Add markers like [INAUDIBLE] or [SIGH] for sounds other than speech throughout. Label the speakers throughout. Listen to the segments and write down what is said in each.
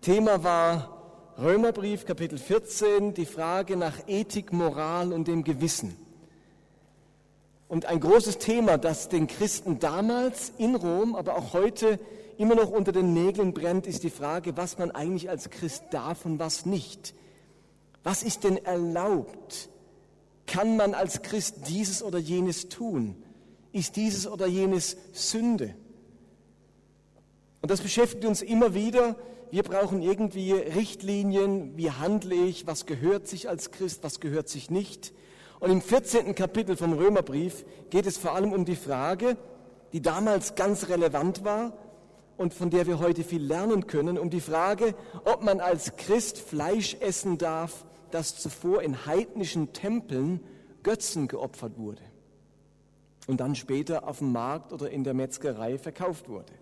Speaker 1: Thema war Römerbrief Kapitel 14, die Frage nach Ethik, Moral und dem Gewissen. Und ein großes Thema, das den Christen damals in Rom, aber auch heute immer noch unter den Nägeln brennt, ist die Frage, was man eigentlich als Christ darf und was nicht. Was ist denn erlaubt? Kann man als Christ dieses oder jenes tun? Ist dieses oder jenes Sünde? Und das beschäftigt uns immer wieder. Wir brauchen irgendwie Richtlinien. Wie handle ich? Was gehört sich als Christ? Was gehört sich nicht? Und im 14. Kapitel vom Römerbrief geht es vor allem um die Frage, die damals ganz relevant war und von der wir heute viel lernen können, um die Frage, ob man als Christ Fleisch essen darf, das zuvor in heidnischen Tempeln Götzen geopfert wurde und dann später auf dem Markt oder in der Metzgerei verkauft wurde.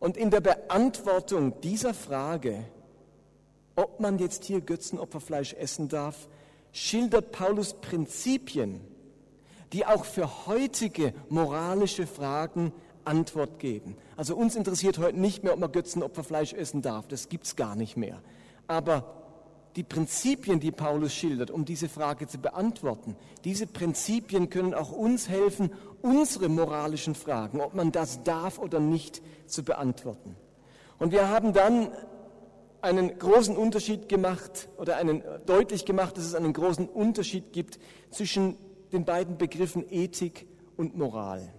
Speaker 1: Und in der Beantwortung dieser Frage, ob man jetzt hier Götzenopferfleisch essen darf, schildert Paulus Prinzipien, die auch für heutige moralische Fragen Antwort geben. Also uns interessiert heute nicht mehr, ob man Götzenopferfleisch essen darf, das gibt es gar nicht mehr. Aber die Prinzipien, die Paulus schildert, um diese Frage zu beantworten, diese Prinzipien können auch uns helfen, unsere moralischen Fragen, ob man das darf oder nicht, zu beantworten. Und wir haben dann einen großen Unterschied gemacht oder einen deutlich gemacht, dass es einen großen Unterschied gibt zwischen den beiden Begriffen Ethik und Moral.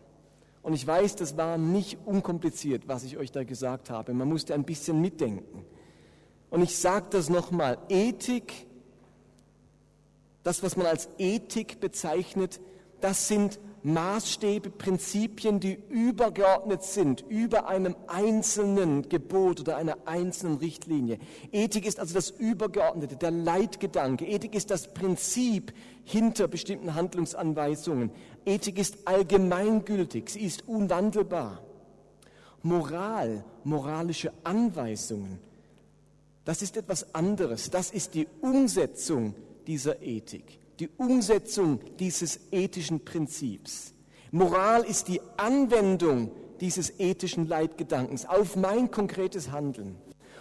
Speaker 1: Und ich weiß, das war nicht unkompliziert, was ich euch da gesagt habe. Man musste ein bisschen mitdenken. Und ich sage das nochmal, Ethik, das, was man als Ethik bezeichnet, das sind Maßstäbe, Prinzipien, die übergeordnet sind über einem einzelnen Gebot oder einer einzelnen Richtlinie. Ethik ist also das Übergeordnete, der Leitgedanke. Ethik ist das Prinzip hinter bestimmten Handlungsanweisungen. Ethik ist allgemeingültig, sie ist unwandelbar. Moral, moralische Anweisungen, das ist etwas anderes. Das ist die Umsetzung dieser Ethik die Umsetzung dieses ethischen Prinzips. Moral ist die Anwendung dieses ethischen Leitgedankens auf mein konkretes Handeln.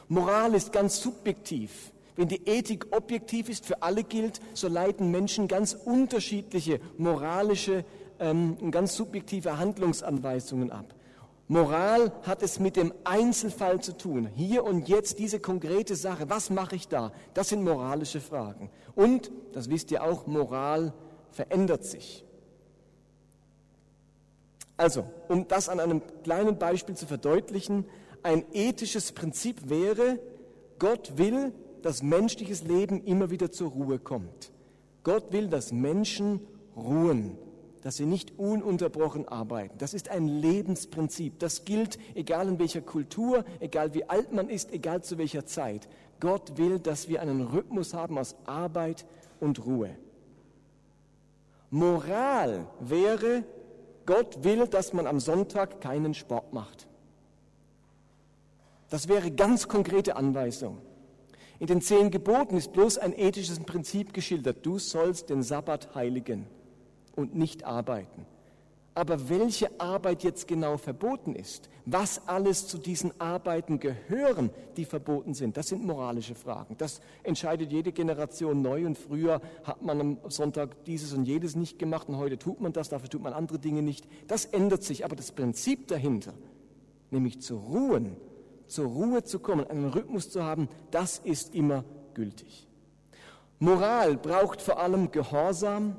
Speaker 1: Moral ist ganz subjektiv. Wenn die Ethik objektiv ist, für alle gilt, so leiten Menschen ganz unterschiedliche moralische ähm, und ganz subjektive Handlungsanweisungen ab. Moral hat es mit dem Einzelfall zu tun. Hier und jetzt diese konkrete Sache. Was mache ich da? Das sind moralische Fragen. Und, das wisst ihr auch, Moral verändert sich. Also, um das an einem kleinen Beispiel zu verdeutlichen, ein ethisches Prinzip wäre, Gott will, dass menschliches Leben immer wieder zur Ruhe kommt. Gott will, dass Menschen ruhen dass sie nicht ununterbrochen arbeiten. Das ist ein Lebensprinzip. Das gilt, egal in welcher Kultur, egal wie alt man ist, egal zu welcher Zeit. Gott will, dass wir einen Rhythmus haben aus Arbeit und Ruhe. Moral wäre, Gott will, dass man am Sonntag keinen Sport macht. Das wäre ganz konkrete Anweisung. In den zehn Geboten ist bloß ein ethisches Prinzip geschildert. Du sollst den Sabbat heiligen und nicht arbeiten. Aber welche Arbeit jetzt genau verboten ist, was alles zu diesen Arbeiten gehören, die verboten sind, das sind moralische Fragen. Das entscheidet jede Generation neu und früher hat man am Sonntag dieses und jedes nicht gemacht und heute tut man das, dafür tut man andere Dinge nicht. Das ändert sich, aber das Prinzip dahinter, nämlich zu ruhen, zur Ruhe zu kommen, einen Rhythmus zu haben, das ist immer gültig. Moral braucht vor allem Gehorsam,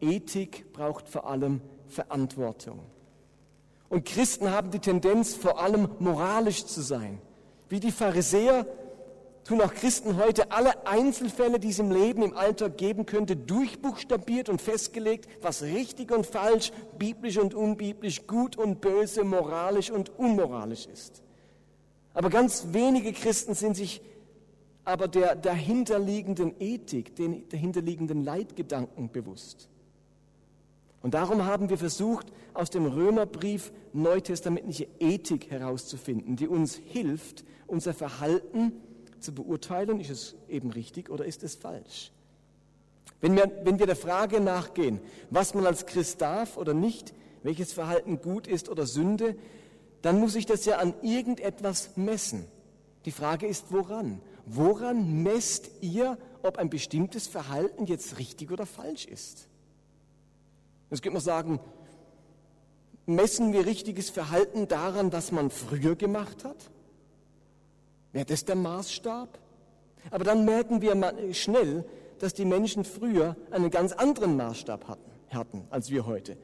Speaker 1: Ethik braucht vor allem Verantwortung. Und Christen haben die Tendenz, vor allem moralisch zu sein. Wie die Pharisäer tun auch Christen heute alle Einzelfälle, die es im Leben, im Alltag geben könnte, durchbuchstabiert und festgelegt, was richtig und falsch, biblisch und unbiblisch, gut und böse, moralisch und unmoralisch ist. Aber ganz wenige Christen sind sich aber der dahinterliegenden Ethik, den dahinterliegenden Leitgedanken bewusst. Und darum haben wir versucht, aus dem Römerbrief neutestamentliche Ethik herauszufinden, die uns hilft, unser Verhalten zu beurteilen, ist es eben richtig oder ist es falsch. Wenn wir, wenn wir der Frage nachgehen, was man als Christ darf oder nicht, welches Verhalten gut ist oder Sünde, dann muss ich das ja an irgendetwas messen. Die Frage ist, woran? Woran messt ihr, ob ein bestimmtes Verhalten jetzt richtig oder falsch ist? Jetzt könnte man sagen, messen wir richtiges Verhalten daran, was man früher gemacht hat? Wäre das der Maßstab? Aber dann merken wir schnell, dass die Menschen früher einen ganz anderen Maßstab hatten, hatten als wir heute.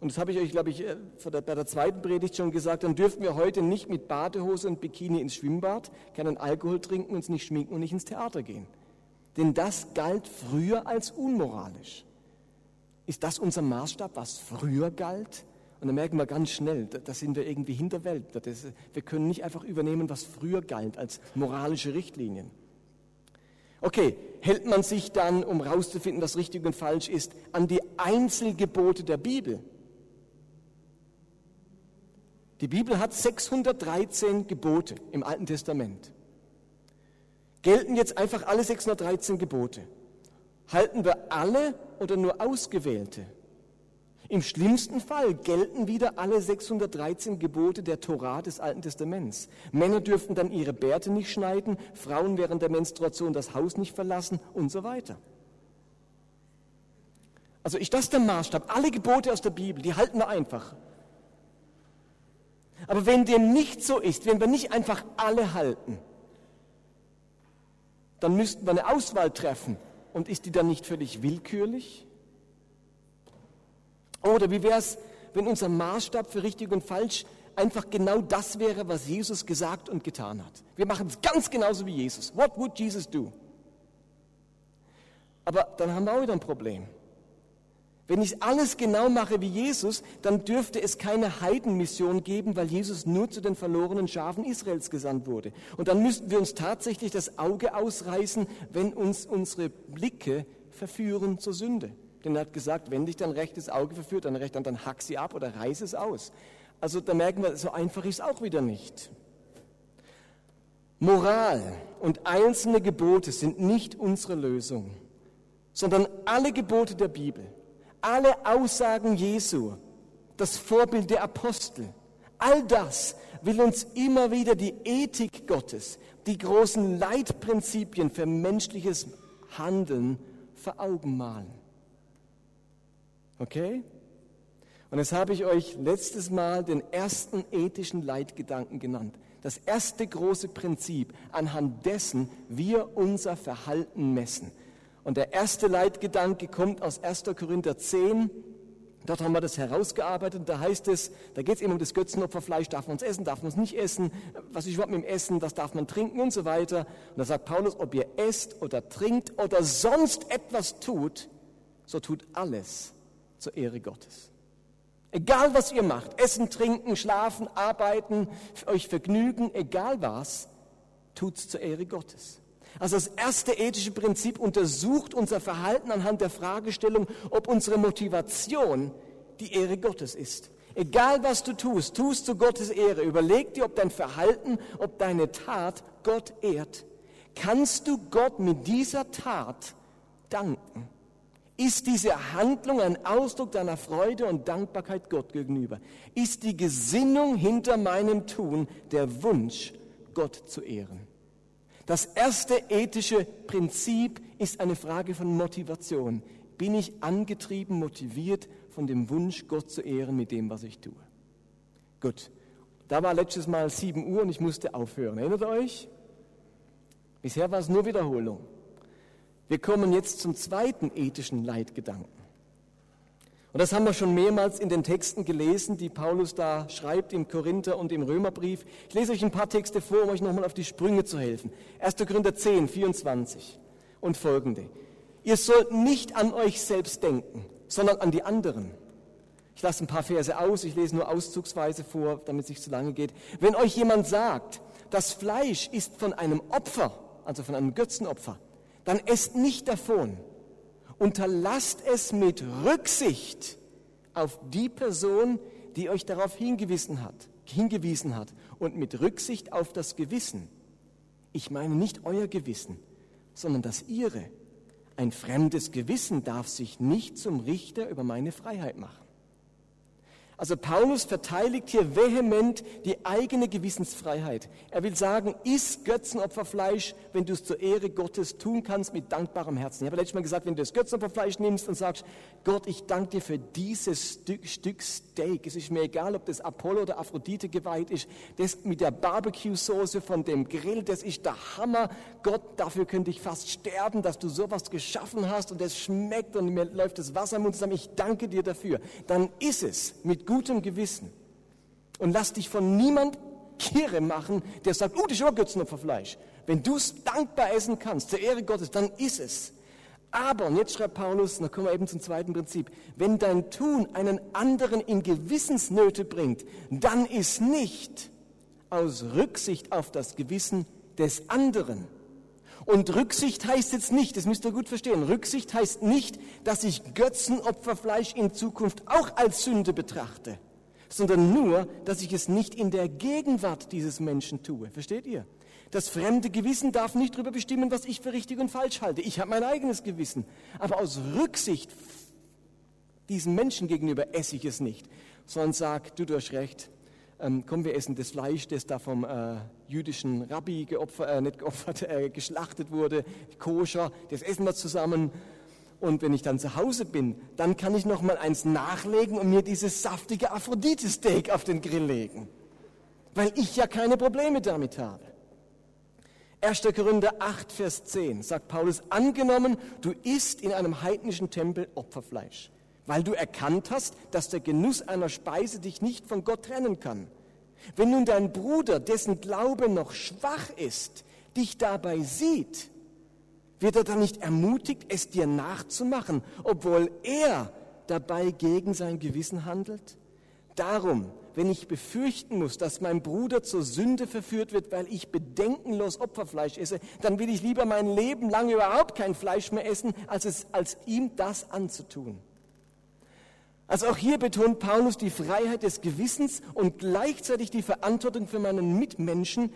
Speaker 1: Und das habe ich euch, glaube ich, äh, bei der zweiten Predigt schon gesagt, dann dürften wir heute nicht mit Badehose und Bikini ins Schwimmbad, keinen Alkohol trinken, uns nicht schminken und nicht ins Theater gehen. Denn das galt früher als unmoralisch. Ist das unser Maßstab, was früher galt? Und dann merken wir ganz schnell, da sind wir irgendwie Hinterwelt. wir können nicht einfach übernehmen, was früher galt als moralische Richtlinien. Okay, hält man sich dann, um herauszufinden, was richtig und falsch ist, an die Einzelgebote der Bibel? Die Bibel hat 613 Gebote im Alten Testament. Gelten jetzt einfach alle 613 Gebote? Halten wir alle oder nur ausgewählte? Im schlimmsten Fall gelten wieder alle 613 Gebote der Torah des Alten Testaments. Männer dürften dann ihre Bärte nicht schneiden, Frauen während der Menstruation das Haus nicht verlassen und so weiter. Also ist das der Maßstab? Alle Gebote aus der Bibel, die halten wir einfach. Aber wenn dem nicht so ist, wenn wir nicht einfach alle halten, dann müssten wir eine Auswahl treffen. Und ist die dann nicht völlig willkürlich? Oder wie wäre es, wenn unser Maßstab für richtig und falsch einfach genau das wäre, was Jesus gesagt und getan hat? Wir machen es ganz genauso wie Jesus. What would Jesus do? Aber dann haben wir auch wieder ein Problem. Wenn ich alles genau mache wie Jesus, dann dürfte es keine Heidenmission geben, weil Jesus nur zu den verlorenen Schafen Israels gesandt wurde. Und dann müssten wir uns tatsächlich das Auge ausreißen, wenn uns unsere Blicke verführen zur Sünde. Denn er hat gesagt, wenn dich dein rechtes Auge verführt, dann recht, dann hack sie ab oder reiß es aus. Also da merken wir, so einfach ist es auch wieder nicht. Moral und einzelne Gebote sind nicht unsere Lösung, sondern alle Gebote der Bibel, alle Aussagen Jesu, das Vorbild der Apostel, all das will uns immer wieder die Ethik Gottes, die großen Leitprinzipien für menschliches Handeln vor Augen malen. Okay? Und jetzt habe ich euch letztes Mal den ersten ethischen Leitgedanken genannt. Das erste große Prinzip, anhand dessen wir unser Verhalten messen. Und der erste Leitgedanke kommt aus 1. Korinther 10. Dort haben wir das herausgearbeitet. Da heißt es, da geht es eben um das Götzenopferfleisch. Darf man es essen, darf man es nicht essen? Was ist überhaupt mit dem Essen? Was darf man trinken und so weiter? Und da sagt Paulus, ob ihr esst oder trinkt oder sonst etwas tut, so tut alles zur Ehre Gottes. Egal was ihr macht, essen, trinken, schlafen, arbeiten, euch vergnügen, egal was, tut's zur Ehre Gottes. Also das erste ethische Prinzip untersucht unser Verhalten anhand der Fragestellung, ob unsere Motivation die Ehre Gottes ist. Egal was du tust, tust zu Gottes Ehre. Überleg dir, ob dein Verhalten, ob deine Tat Gott ehrt. Kannst du Gott mit dieser Tat danken? Ist diese Handlung ein Ausdruck deiner Freude und Dankbarkeit Gott gegenüber? Ist die Gesinnung hinter meinem Tun der Wunsch, Gott zu ehren? Das erste ethische Prinzip ist eine Frage von Motivation. Bin ich angetrieben, motiviert von dem Wunsch, Gott zu ehren mit dem, was ich tue? Gut, da war letztes Mal 7 Uhr und ich musste aufhören. Erinnert euch? Bisher war es nur Wiederholung. Wir kommen jetzt zum zweiten ethischen Leitgedanken. Und das haben wir schon mehrmals in den Texten gelesen, die Paulus da schreibt im Korinther und im Römerbrief. Ich lese euch ein paar Texte vor, um euch nochmal auf die Sprünge zu helfen. 1. Korinther 10, 24 und folgende. Ihr sollt nicht an euch selbst denken, sondern an die anderen. Ich lasse ein paar Verse aus, ich lese nur auszugsweise vor, damit es nicht zu lange geht. Wenn euch jemand sagt, das Fleisch ist von einem Opfer, also von einem Götzenopfer, dann esst nicht davon. Unterlasst es mit Rücksicht auf die Person, die euch darauf hingewiesen hat, hingewiesen hat und mit Rücksicht auf das Gewissen. Ich meine nicht euer Gewissen, sondern das ihre. Ein fremdes Gewissen darf sich nicht zum Richter über meine Freiheit machen. Also Paulus verteidigt hier vehement die eigene Gewissensfreiheit. Er will sagen, iss Götzenopferfleisch, wenn du es zur Ehre Gottes tun kannst mit dankbarem Herzen. Ich habe letztes Mal gesagt, wenn du das Götzenopferfleisch nimmst und sagst, Gott, ich danke dir für dieses Stück, Stück Steak. Es ist mir egal, ob das Apollo oder Aphrodite geweiht ist. Das mit der Barbecue-Soße von dem Grill, das ist der Hammer. Gott, dafür könnte ich fast sterben, dass du sowas geschaffen hast und es schmeckt und mir läuft das Wasser im Mund zusammen. Ich danke dir dafür. Dann iss es mit gutem Gewissen und lass dich von niemand kirre machen, der sagt, oh, das ist aber Götzenopferfleisch. Wenn du es dankbar essen kannst, zur Ehre Gottes, dann iss es. Aber, und jetzt schreibt Paulus, da kommen wir eben zum zweiten Prinzip, wenn dein Tun einen anderen in Gewissensnöte bringt, dann ist nicht aus Rücksicht auf das Gewissen des anderen. Und Rücksicht heißt jetzt nicht, das müsst ihr gut verstehen, Rücksicht heißt nicht, dass ich Götzenopferfleisch in Zukunft auch als Sünde betrachte, sondern nur, dass ich es nicht in der Gegenwart dieses Menschen tue. Versteht ihr? Das fremde Gewissen darf nicht darüber bestimmen, was ich für richtig und falsch halte. Ich habe mein eigenes Gewissen. Aber aus Rücksicht diesem Menschen gegenüber esse ich es nicht, sondern sag, du, du hast recht, ähm, komm, wir essen das Fleisch, das da vom äh, jüdischen Rabbi geopfert, äh, nicht geopfert, [LAUGHS] äh, geschlachtet wurde, koscher, das essen wir zusammen. Und wenn ich dann zu Hause bin, dann kann ich noch mal eins nachlegen und mir dieses saftige Aphrodite-Steak auf den Grill legen, weil ich ja keine Probleme damit habe. 1. Korinther 8, Vers 10 sagt Paulus, angenommen, du isst in einem heidnischen Tempel Opferfleisch weil du erkannt hast, dass der Genuss einer Speise dich nicht von Gott trennen kann. Wenn nun dein Bruder, dessen Glaube noch schwach ist, dich dabei sieht, wird er dann nicht ermutigt, es dir nachzumachen, obwohl er dabei gegen sein Gewissen handelt? Darum, wenn ich befürchten muss, dass mein Bruder zur Sünde verführt wird, weil ich bedenkenlos Opferfleisch esse, dann will ich lieber mein Leben lang überhaupt kein Fleisch mehr essen, als, es, als ihm das anzutun. Also auch hier betont Paulus die Freiheit des Gewissens und gleichzeitig die Verantwortung für meinen Mitmenschen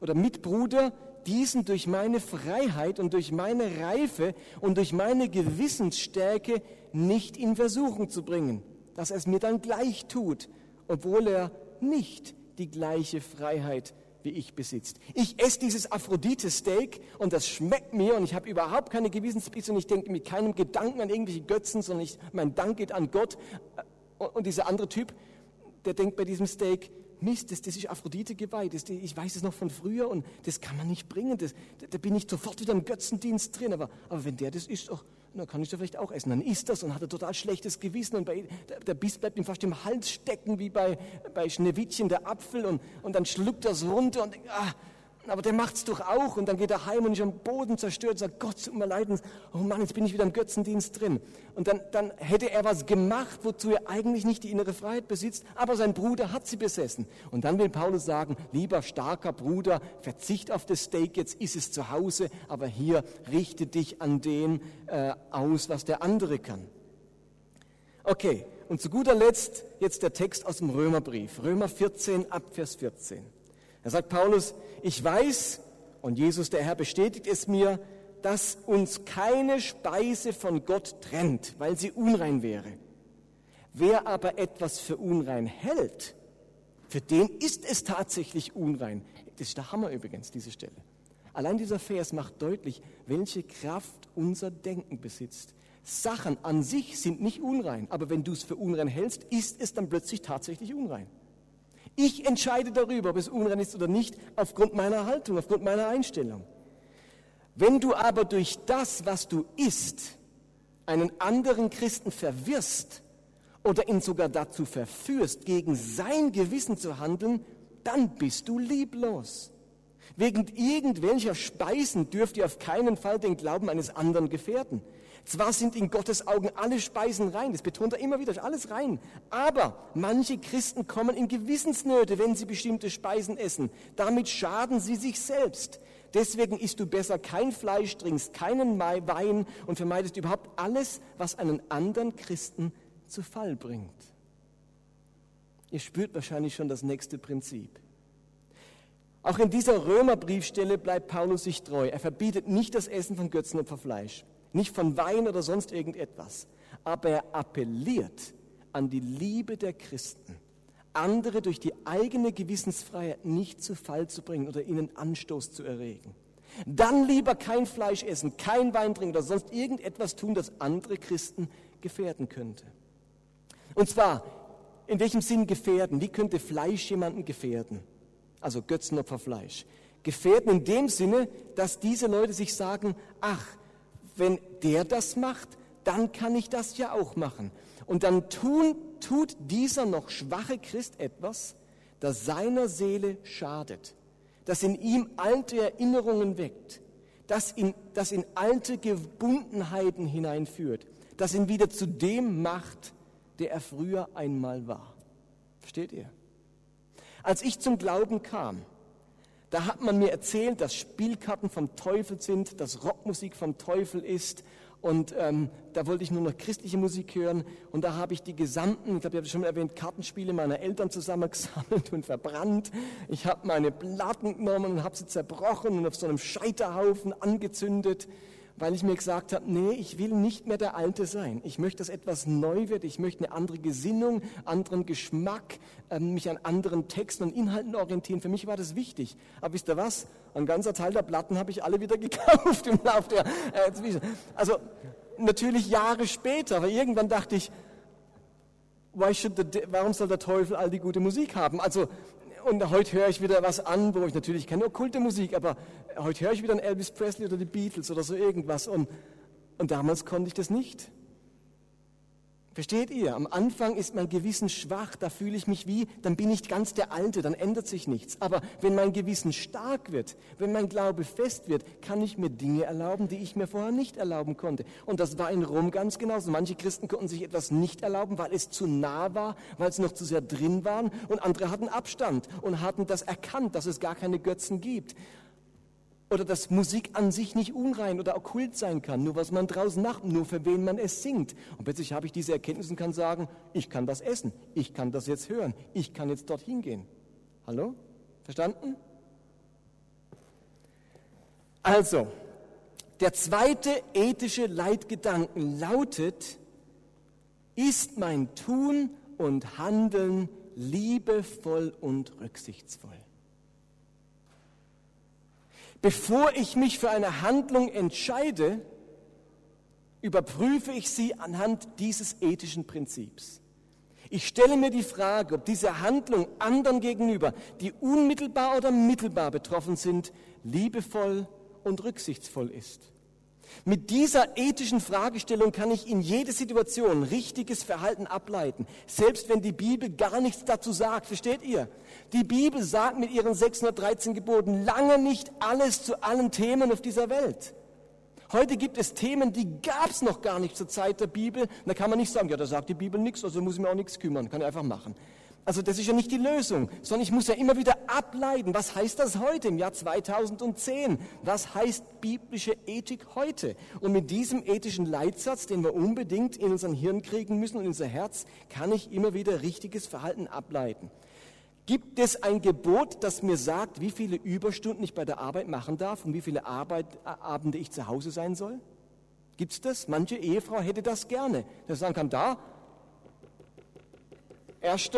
Speaker 1: oder Mitbruder, diesen durch meine Freiheit und durch meine Reife und durch meine Gewissensstärke nicht in Versuchung zu bringen, dass er es mir dann gleich tut, obwohl er nicht die gleiche Freiheit wie ich besitzt. Ich esse dieses Aphrodite-Steak und das schmeckt mir und ich habe überhaupt keine Gewissensbisse und ich denke mit keinem Gedanken an irgendwelche Götzen, sondern ich, mein Dank geht an Gott. Und dieser andere Typ, der denkt bei diesem Steak, Mist, das, das ist Aphrodite geweiht, das, ich weiß es noch von früher und das kann man nicht bringen, das, da bin ich sofort wieder im Götzendienst drin, aber, aber wenn der das ist, ach, na, kann ich das vielleicht auch essen. Dann isst das und hat ein total schlechtes Gewissen und bei, der, der Biss bleibt ihm fast im Hals stecken, wie bei, bei Schneewittchen der Apfel und, und dann schluckt es runter und denkt, ah, aber der macht's doch auch und dann geht er heim und ist am Boden zerstört und sagt, Gott, tut mir leid, oh Mann, jetzt bin ich wieder im Götzendienst drin. Und dann, dann hätte er was gemacht, wozu er eigentlich nicht die innere Freiheit besitzt, aber sein Bruder hat sie besessen. Und dann will Paulus sagen, lieber starker Bruder, verzicht auf das Steak, jetzt ist es zu Hause, aber hier richte dich an den äh, aus, was der andere kann. Okay, und zu guter Letzt jetzt der Text aus dem Römerbrief, Römer 14 ab Vers 14. Da sagt Paulus, ich weiß, und Jesus der Herr bestätigt es mir, dass uns keine Speise von Gott trennt, weil sie unrein wäre. Wer aber etwas für unrein hält, für den ist es tatsächlich unrein. Das ist der Hammer übrigens, diese Stelle. Allein dieser Vers macht deutlich, welche Kraft unser Denken besitzt. Sachen an sich sind nicht unrein, aber wenn du es für unrein hältst, ist es dann plötzlich tatsächlich unrein. Ich entscheide darüber, ob es unrein ist oder nicht, aufgrund meiner Haltung, aufgrund meiner Einstellung. Wenn du aber durch das, was du isst, einen anderen Christen verwirrst oder ihn sogar dazu verführst, gegen sein Gewissen zu handeln, dann bist du lieblos. Wegen irgendwelcher Speisen dürft ihr auf keinen Fall den Glauben eines anderen gefährden. Zwar sind in Gottes Augen alle Speisen rein, das betont er immer wieder, alles rein. Aber manche Christen kommen in Gewissensnöte, wenn sie bestimmte Speisen essen. Damit schaden sie sich selbst. Deswegen isst du besser kein Fleisch, trinkst keinen Wein und vermeidest überhaupt alles, was einen anderen Christen zu Fall bringt. Ihr spürt wahrscheinlich schon das nächste Prinzip. Auch in dieser Römerbriefstelle bleibt Paulus sich treu. Er verbietet nicht das Essen von Götzenopferfleisch nicht von Wein oder sonst irgendetwas, aber er appelliert an die Liebe der Christen, andere durch die eigene Gewissensfreiheit nicht zu Fall zu bringen oder ihnen Anstoß zu erregen. Dann lieber kein Fleisch essen, kein Wein trinken oder sonst irgendetwas tun, das andere Christen gefährden könnte. Und zwar, in welchem Sinn gefährden? Wie könnte Fleisch jemanden gefährden? Also Götzenopferfleisch. Gefährden in dem Sinne, dass diese Leute sich sagen, ach, wenn der das macht, dann kann ich das ja auch machen. Und dann tun, tut dieser noch schwache Christ etwas, das seiner Seele schadet das in ihm alte Erinnerungen weckt, das in, das in alte Gebundenheiten hineinführt, das ihn wieder zu dem macht, der er früher einmal war. Versteht ihr? Als ich zum Glauben kam, da hat man mir erzählt, dass Spielkarten vom Teufel sind, dass Rockmusik vom Teufel ist und ähm, da wollte ich nur noch christliche Musik hören. Und da habe ich die gesamten, ich glaube, ich habe schon erwähnt, Kartenspiele meiner Eltern zusammengesammelt [LAUGHS] und verbrannt. Ich habe meine Platten genommen und habe sie zerbrochen und auf so einem Scheiterhaufen angezündet weil ich mir gesagt habe, nee, ich will nicht mehr der Alte sein. Ich möchte, dass etwas neu wird. Ich möchte eine andere Gesinnung, anderen Geschmack, äh, mich an anderen Texten und Inhalten orientieren. Für mich war das wichtig. Aber wisst ihr was? Ein ganzer Teil der Platten habe ich alle wieder [LAUGHS] gekauft im Laufe der äh, Also natürlich Jahre später, aber irgendwann dachte ich, why should warum soll der Teufel all die gute Musik haben? Also und heute höre ich wieder was an, wo ich natürlich keine okkulte Musik, aber heute höre ich wieder einen Elvis Presley oder die Beatles oder so irgendwas. Und, und damals konnte ich das nicht. Versteht ihr? Am Anfang ist mein Gewissen schwach, da fühle ich mich wie, dann bin ich ganz der Alte, dann ändert sich nichts. Aber wenn mein Gewissen stark wird, wenn mein Glaube fest wird, kann ich mir Dinge erlauben, die ich mir vorher nicht erlauben konnte. Und das war in Rom ganz genauso. Manche Christen konnten sich etwas nicht erlauben, weil es zu nah war, weil sie noch zu sehr drin waren. Und andere hatten Abstand und hatten das erkannt, dass es gar keine Götzen gibt oder dass Musik an sich nicht unrein oder okkult sein kann, nur was man draußen macht, nur für wen man es singt. Und plötzlich habe ich diese Erkenntnis und kann sagen, ich kann das essen, ich kann das jetzt hören, ich kann jetzt dorthin gehen. Hallo? Verstanden? Also, der zweite ethische Leitgedanken lautet, ist mein Tun und Handeln liebevoll und rücksichtsvoll? Bevor ich mich für eine Handlung entscheide, überprüfe ich sie anhand dieses ethischen Prinzips. Ich stelle mir die Frage, ob diese Handlung anderen gegenüber, die unmittelbar oder mittelbar betroffen sind, liebevoll und rücksichtsvoll ist. Mit dieser ethischen Fragestellung kann ich in jede Situation richtiges Verhalten ableiten, selbst wenn die Bibel gar nichts dazu sagt. Versteht ihr? Die Bibel sagt mit ihren 613 Geboten lange nicht alles zu allen Themen auf dieser Welt. Heute gibt es Themen, die gab es noch gar nicht zur Zeit der Bibel. Da kann man nicht sagen, ja, da sagt die Bibel nichts, also muss ich mir auch nichts kümmern, kann ich einfach machen. Also das ist ja nicht die Lösung, sondern ich muss ja immer wieder ableiten, was heißt das heute im Jahr 2010? Was heißt biblische Ethik heute? Und mit diesem ethischen Leitsatz, den wir unbedingt in unseren Hirn kriegen müssen und in unser Herz, kann ich immer wieder richtiges Verhalten ableiten. Gibt es ein Gebot, das mir sagt, wie viele Überstunden ich bei der Arbeit machen darf und wie viele Arbeit, äh, Abende ich zu Hause sein soll? Gibt es das? Manche Ehefrau hätte das gerne. Der sagen kann, da, 1.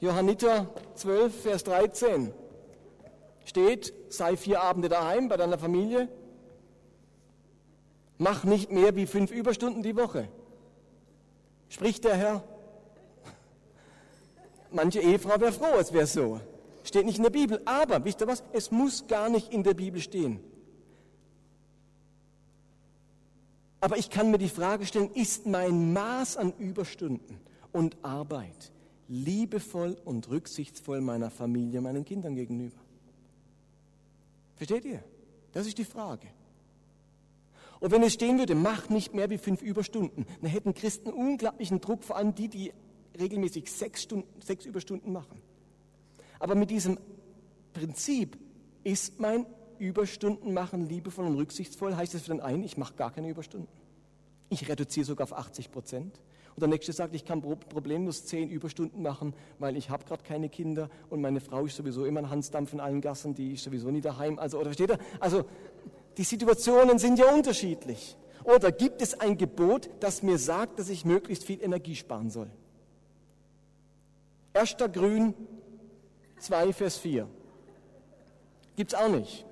Speaker 1: Johanniter 12, Vers 13 steht, sei vier Abende daheim bei deiner Familie, mach nicht mehr wie fünf Überstunden die Woche. Spricht der Herr. Manche Ehefrau wäre froh, es wäre so. Steht nicht in der Bibel. Aber, wisst ihr was? Es muss gar nicht in der Bibel stehen. Aber ich kann mir die Frage stellen, ist mein Maß an Überstunden und Arbeit liebevoll und rücksichtsvoll meiner Familie, meinen Kindern gegenüber. Versteht ihr? Das ist die Frage. Und wenn es stehen würde, mach nicht mehr wie fünf Überstunden, dann hätten Christen unglaublichen Druck, vor allem die, die regelmäßig sechs, Stunden, sechs Überstunden machen. Aber mit diesem Prinzip ist mein Überstunden machen liebevoll und rücksichtsvoll, heißt es für den einen, ich mache gar keine Überstunden. Ich reduziere sogar auf 80 Prozent. Und der nächste sagt, ich kann problemlos zehn Überstunden machen, weil ich habe gerade keine Kinder und meine Frau ist sowieso immer ein Hansdampf in allen Gassen, die ist sowieso nie daheim. Also, oder versteht ihr? Also, die Situationen sind ja unterschiedlich. Oder gibt es ein Gebot, das mir sagt, dass ich möglichst viel Energie sparen soll? 1. Grün 2, Vers 4. Gibt es auch nicht.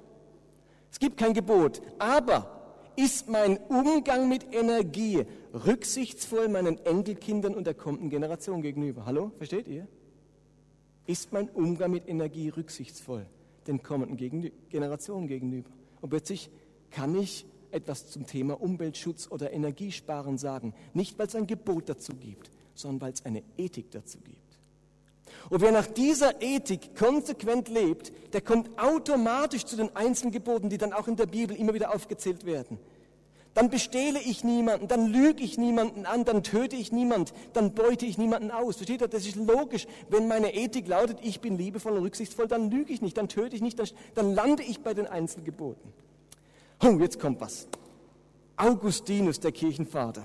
Speaker 1: Es gibt kein Gebot. Aber ist mein Umgang mit Energie rücksichtsvoll meinen Enkelkindern und der kommenden Generation gegenüber? Hallo, versteht ihr? Ist mein Umgang mit Energie rücksichtsvoll den kommenden Generationen gegenüber? Und plötzlich kann ich etwas zum Thema Umweltschutz oder Energiesparen sagen. Nicht, weil es ein Gebot dazu gibt, sondern weil es eine Ethik dazu gibt. Und wer nach dieser Ethik konsequent lebt, der kommt automatisch zu den einzelnen Geboten, die dann auch in der Bibel immer wieder aufgezählt werden. Dann bestehle ich niemanden, dann lüge ich niemanden an, dann töte ich niemanden, dann beute ich niemanden aus. Versteht ihr? Das ist logisch. Wenn meine Ethik lautet, ich bin liebevoll und rücksichtsvoll, dann lüge ich nicht, dann töte ich nicht, dann, dann lande ich bei den einzelnen Geboten. Oh, jetzt kommt was. Augustinus, der Kirchenvater.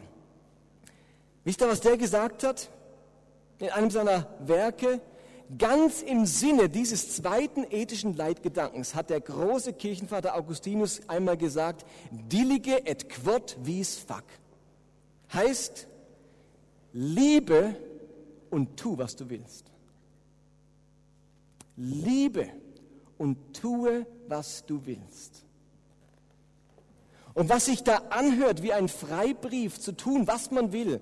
Speaker 1: Wisst ihr, was der gesagt hat? In einem seiner Werke, ganz im Sinne dieses zweiten ethischen Leitgedankens hat der große Kirchenvater Augustinus einmal gesagt, dilige et quod vis fac. Heißt, liebe und tu, was du willst. Liebe und tue, was du willst. Und was sich da anhört wie ein Freibrief zu tun, was man will,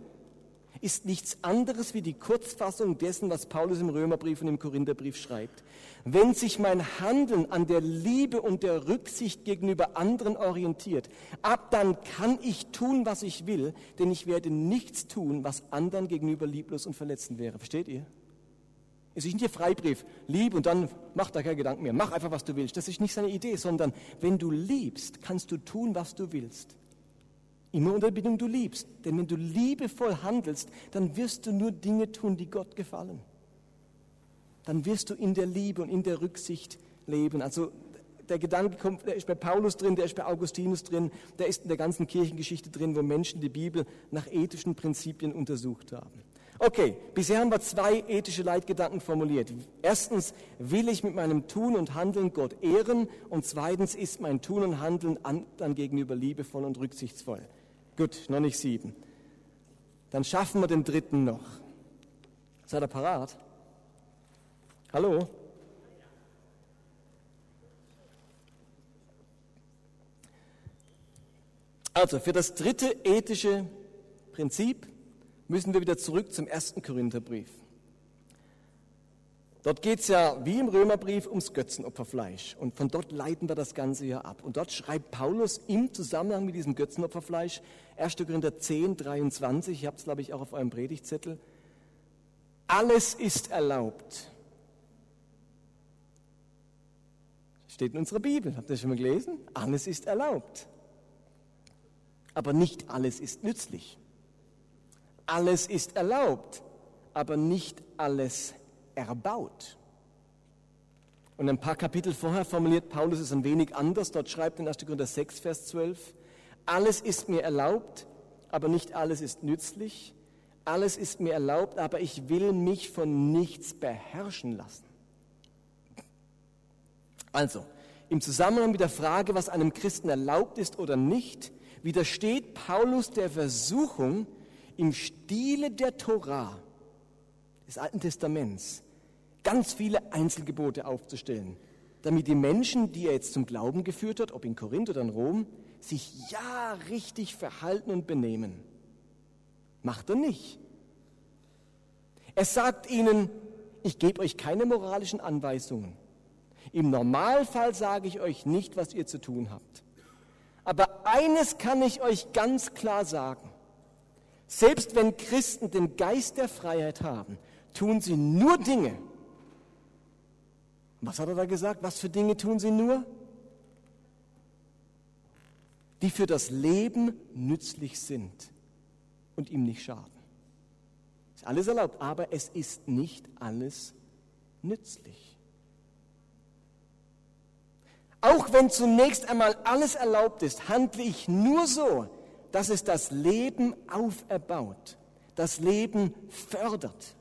Speaker 1: ist nichts anderes wie die Kurzfassung dessen, was Paulus im Römerbrief und im Korintherbrief schreibt. Wenn sich mein Handeln an der Liebe und der Rücksicht gegenüber anderen orientiert, ab dann kann ich tun, was ich will, denn ich werde nichts tun, was anderen gegenüber lieblos und verletzend wäre. Versteht ihr? Es ist nicht ihr Freibrief, lieb und dann mach da keine Gedanken mehr. Mach einfach, was du willst. Das ist nicht seine Idee, sondern wenn du liebst, kannst du tun, was du willst. Immer unter der Bedingung, du liebst. Denn wenn du liebevoll handelst, dann wirst du nur Dinge tun, die Gott gefallen. Dann wirst du in der Liebe und in der Rücksicht leben. Also der Gedanke kommt, der ist bei Paulus drin, der ist bei Augustinus drin, der ist in der ganzen Kirchengeschichte drin, wo Menschen die Bibel nach ethischen Prinzipien untersucht haben. Okay, bisher haben wir zwei ethische Leitgedanken formuliert. Erstens, will ich mit meinem Tun und Handeln Gott ehren? Und zweitens, ist mein Tun und Handeln anderen gegenüber liebevoll und rücksichtsvoll? Gut, noch nicht sieben. Dann schaffen wir den dritten noch. Seid ihr parat? Hallo? Also, für das dritte ethische Prinzip müssen wir wieder zurück zum ersten Korintherbrief. Dort geht es ja wie im Römerbrief ums Götzenopferfleisch. Und von dort leiten wir das Ganze ja ab. Und dort schreibt Paulus im Zusammenhang mit diesem Götzenopferfleisch, 1. Korinther 10, 23, ihr habt es glaube ich auch auf eurem Predigtzettel, alles ist erlaubt. Steht in unserer Bibel, habt ihr das schon mal gelesen? Alles ist erlaubt. Aber nicht alles ist nützlich. Alles ist erlaubt, aber nicht alles erbaut. Und ein paar Kapitel vorher formuliert Paulus es ein wenig anders. Dort schreibt in 1. Korinther 6, Vers 12, alles ist mir erlaubt, aber nicht alles ist nützlich. Alles ist mir erlaubt, aber ich will mich von nichts beherrschen lassen. Also, im Zusammenhang mit der Frage, was einem Christen erlaubt ist oder nicht, widersteht Paulus der Versuchung, im Stile der Torah, des Alten Testaments, ganz viele Einzelgebote aufzustellen, damit die Menschen, die er jetzt zum Glauben geführt hat, ob in Korinth oder in Rom, sich ja richtig verhalten und benehmen. Macht er nicht. Er sagt ihnen, ich gebe euch keine moralischen Anweisungen. Im Normalfall sage ich euch nicht, was ihr zu tun habt. Aber eines kann ich euch ganz klar sagen. Selbst wenn Christen den Geist der Freiheit haben, tun sie nur Dinge. Was hat er da gesagt? Was für Dinge tun sie nur? Die für das Leben nützlich sind und ihm nicht schaden. Ist alles erlaubt, aber es ist nicht alles nützlich. Auch wenn zunächst einmal alles erlaubt ist, handle ich nur so, dass es das Leben auferbaut, das Leben fördert.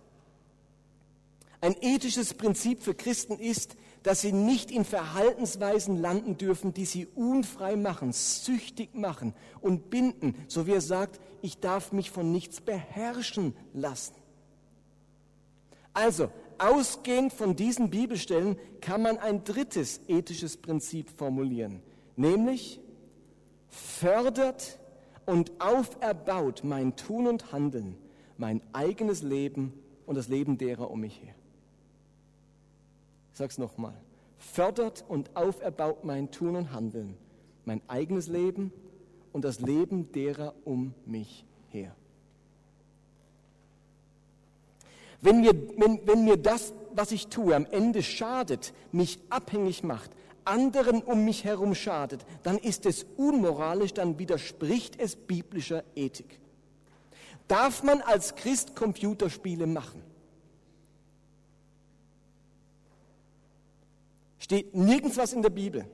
Speaker 1: Ein ethisches Prinzip für Christen ist, dass sie nicht in Verhaltensweisen landen dürfen, die sie unfrei machen, süchtig machen und binden, so wie er sagt, ich darf mich von nichts beherrschen lassen. Also, ausgehend von diesen Bibelstellen kann man ein drittes ethisches Prinzip formulieren, nämlich fördert und auferbaut mein Tun und Handeln, mein eigenes Leben und das Leben derer um mich her. Es nochmal. Fördert und auferbaut mein Tun und Handeln, mein eigenes Leben und das Leben derer um mich her. Wenn mir, wenn, wenn mir das, was ich tue, am Ende schadet, mich abhängig macht, anderen um mich herum schadet, dann ist es unmoralisch, dann widerspricht es biblischer Ethik. Darf man als Christ Computerspiele machen? Steht nirgends was in der Bibel.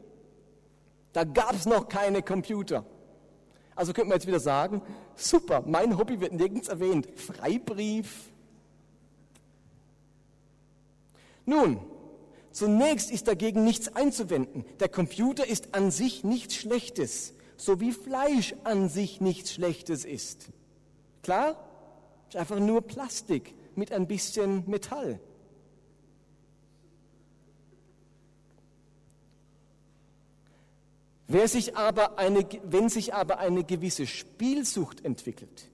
Speaker 1: Da gab es noch keine Computer. Also könnte man jetzt wieder sagen, super, mein Hobby wird nirgends erwähnt. Freibrief. Nun, zunächst ist dagegen nichts einzuwenden. Der Computer ist an sich nichts Schlechtes, so wie Fleisch an sich nichts Schlechtes ist. Klar? Ist einfach nur Plastik mit ein bisschen Metall. Wer sich aber eine, wenn sich aber eine gewisse Spielsucht entwickelt,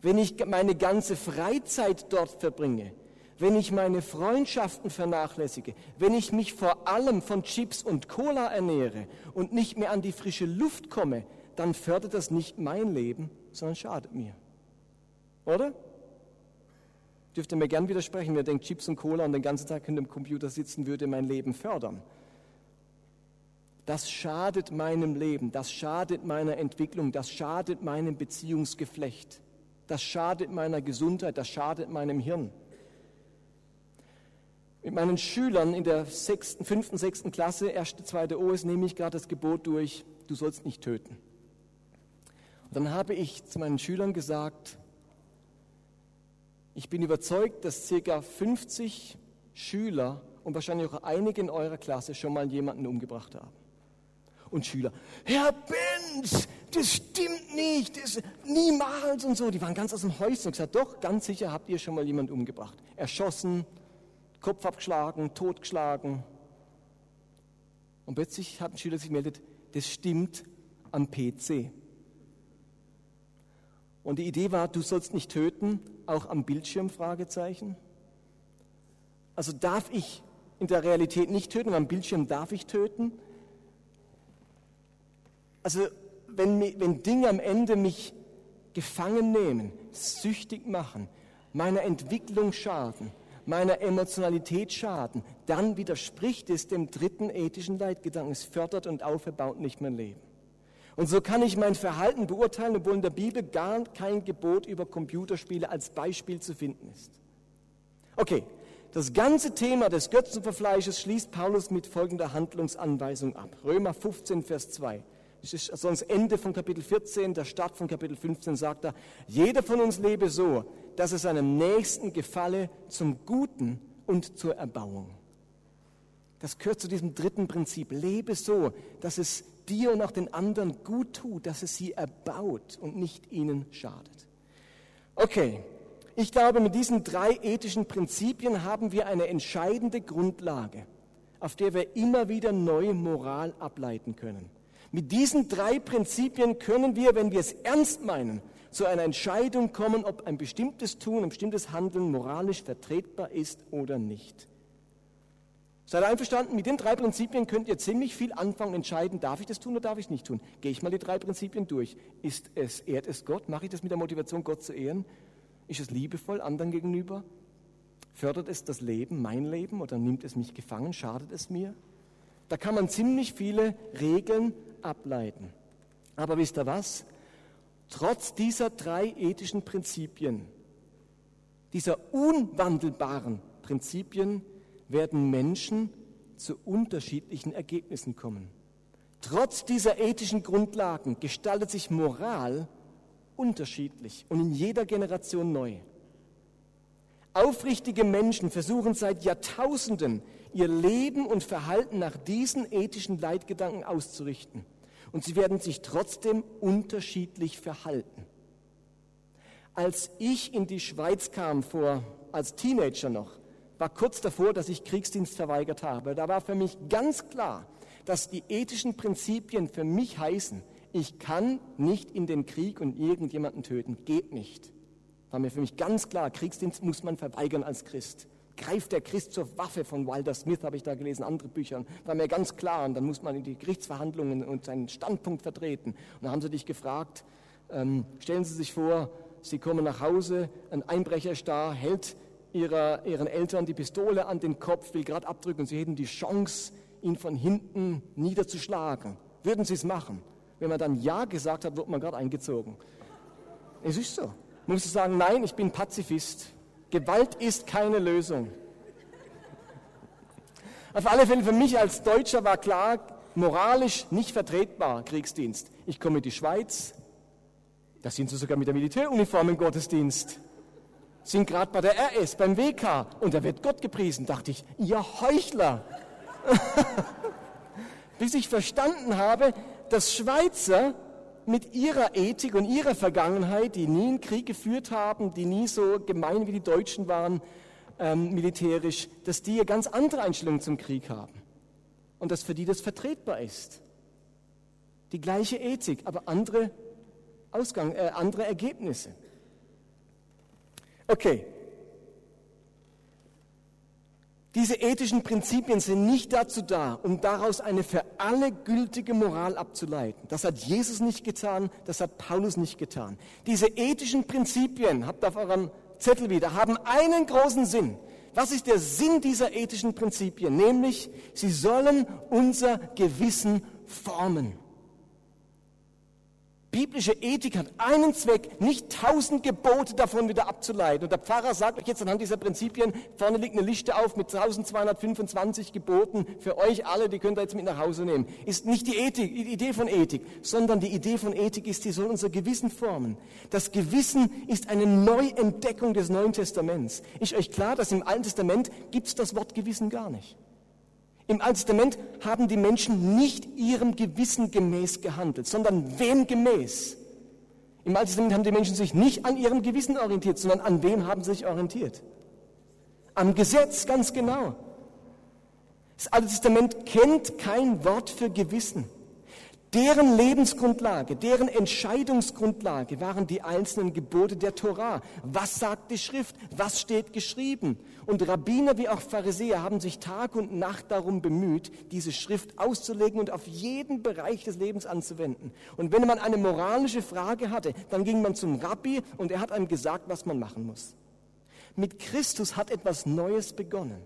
Speaker 1: wenn ich meine ganze Freizeit dort verbringe, wenn ich meine Freundschaften vernachlässige, wenn ich mich vor allem von Chips und Cola ernähre und nicht mehr an die frische Luft komme, dann fördert das nicht mein Leben, sondern schadet mir. Oder? Dürft ihr mir gern widersprechen, wer denkt, Chips und Cola und den ganzen Tag hinter dem Computer sitzen würde mein Leben fördern das schadet meinem Leben, das schadet meiner Entwicklung, das schadet meinem Beziehungsgeflecht, das schadet meiner Gesundheit, das schadet meinem Hirn. Mit meinen Schülern in der sechsten, fünften, sechsten Klasse, erste, zweite OS, nehme ich gerade das Gebot durch, du sollst nicht töten. Und dann habe ich zu meinen Schülern gesagt, ich bin überzeugt, dass ca. 50 Schüler und wahrscheinlich auch einige in eurer Klasse schon mal jemanden umgebracht haben und Schüler. Herr Benz, das stimmt nicht, das, niemals und so. Die waren ganz aus dem Häuschen und gesagt, doch, ganz sicher habt ihr schon mal jemanden umgebracht. Erschossen, Kopf abgeschlagen, totgeschlagen. Und plötzlich hat ein Schüler sich gemeldet, das stimmt am PC. Und die Idee war, du sollst nicht töten, auch am Bildschirm, Fragezeichen. Also darf ich in der Realität nicht töten, am Bildschirm darf ich töten. Also wenn, wenn Dinge am Ende mich gefangen nehmen, süchtig machen, meiner Entwicklung schaden, meiner Emotionalität schaden, dann widerspricht es dem dritten ethischen Leitgedanken. Es fördert und auferbaut nicht mein Leben. Und so kann ich mein Verhalten beurteilen, obwohl in der Bibel gar kein Gebot über Computerspiele als Beispiel zu finden ist. Okay, das ganze Thema des Götzenverfleisches schließt Paulus mit folgender Handlungsanweisung ab. Römer 15, Vers 2. Das ist also das Ende von Kapitel 14, der Start von Kapitel 15 sagt er, jeder von uns lebe so, dass es seinem Nächsten gefalle zum Guten und zur Erbauung. Das gehört zu diesem dritten Prinzip. Lebe so, dass es dir und auch den anderen gut tut, dass es sie erbaut und nicht ihnen schadet. Okay, ich glaube, mit diesen drei ethischen Prinzipien haben wir eine entscheidende Grundlage, auf der wir immer wieder neue Moral ableiten können. Mit diesen drei Prinzipien können wir, wenn wir es ernst meinen, zu einer Entscheidung kommen, ob ein bestimmtes Tun, ein bestimmtes Handeln moralisch vertretbar ist oder nicht. Seid ihr einverstanden? Mit den drei Prinzipien könnt ihr ziemlich viel anfangen und entscheiden, darf ich das tun oder darf ich nicht tun. Gehe ich mal die drei Prinzipien durch. Ist es, ehrt es Gott? Mache ich das mit der Motivation, Gott zu ehren? Ist es liebevoll anderen gegenüber? Fördert es das Leben, mein Leben, oder nimmt es mich gefangen? Schadet es mir? Da kann man ziemlich viele Regeln ableiten. Aber wisst ihr was? Trotz dieser drei ethischen Prinzipien, dieser unwandelbaren Prinzipien, werden Menschen zu unterschiedlichen Ergebnissen kommen. Trotz dieser ethischen Grundlagen gestaltet sich Moral unterschiedlich und in jeder Generation neu. Aufrichtige Menschen versuchen seit Jahrtausenden ihr Leben und Verhalten nach diesen ethischen Leitgedanken auszurichten und sie werden sich trotzdem unterschiedlich verhalten. Als ich in die Schweiz kam, vor, als Teenager noch, war kurz davor, dass ich Kriegsdienst verweigert habe. Da war für mich ganz klar, dass die ethischen Prinzipien für mich heißen, ich kann nicht in den Krieg und irgendjemanden töten. Geht nicht. War mir für mich ganz klar, Kriegsdienst muss man verweigern als Christ. Greift der Christ zur Waffe von Wilder Smith, habe ich da gelesen, andere Bücher. War mir ganz klar. Und dann muss man in die Gerichtsverhandlungen und seinen Standpunkt vertreten. Und dann haben sie dich gefragt, ähm, stellen Sie sich vor, Sie kommen nach Hause, ein Einbrecher ist da, hält ihrer, Ihren Eltern die Pistole an den Kopf, will gerade abdrücken und Sie hätten die Chance, ihn von hinten niederzuschlagen. Würden Sie es machen? Wenn man dann Ja gesagt hat, wird man gerade eingezogen. Es ist so. Man muss sagen, nein, ich bin Pazifist. Gewalt ist keine Lösung. Auf alle Fälle für mich als Deutscher war klar, moralisch nicht vertretbar, Kriegsdienst. Ich komme in die Schweiz, da sind sie sogar mit der Militäruniform im Gottesdienst. Sind gerade bei der RS, beim WK und da wird Gott gepriesen. Dachte ich, ihr Heuchler. [LAUGHS] Bis ich verstanden habe, dass Schweizer mit ihrer Ethik und ihrer Vergangenheit, die nie einen Krieg geführt haben, die nie so gemein wie die Deutschen waren, ähm, militärisch, dass die eine ganz andere Einstellung zum Krieg haben. Und dass für die das vertretbar ist. Die gleiche Ethik, aber andere, Ausgang, äh, andere Ergebnisse. Okay, Diese ethischen Prinzipien sind nicht dazu da, um daraus eine für alle gültige Moral abzuleiten. Das hat Jesus nicht getan, das hat Paulus nicht getan. Diese ethischen Prinzipien, habt auf eurem Zettel wieder, haben einen großen Sinn. Was ist der Sinn dieser ethischen Prinzipien? Nämlich, sie sollen unser Gewissen formen. Biblische Ethik hat einen Zweck, nicht tausend Gebote davon wieder abzuleiten. Und der Pfarrer sagt euch jetzt anhand dieser Prinzipien, vorne liegt eine Liste auf mit 1225 Geboten für euch alle, die könnt ihr jetzt mit nach Hause nehmen. Ist nicht die, Ethik, die Idee von Ethik, sondern die Idee von Ethik ist, sie soll unser Gewissen formen. Das Gewissen ist eine Neuentdeckung des Neuen Testaments. Ist euch klar, dass im Alten Testament gibt es das Wort Gewissen gar nicht? Im Alten Testament haben die Menschen nicht ihrem Gewissen gemäß gehandelt, sondern wem gemäß? Im Alten Testament haben die Menschen sich nicht an ihrem Gewissen orientiert, sondern an wem haben sie sich orientiert? Am Gesetz, ganz genau. Das Alte Testament kennt kein Wort für Gewissen. Deren Lebensgrundlage, deren Entscheidungsgrundlage waren die einzelnen Gebote der Torah. Was sagt die Schrift? Was steht geschrieben? Und Rabbiner wie auch Pharisäer haben sich Tag und Nacht darum bemüht, diese Schrift auszulegen und auf jeden Bereich des Lebens anzuwenden. Und wenn man eine moralische Frage hatte, dann ging man zum Rabbi und er hat einem gesagt, was man machen muss. Mit Christus hat etwas Neues begonnen.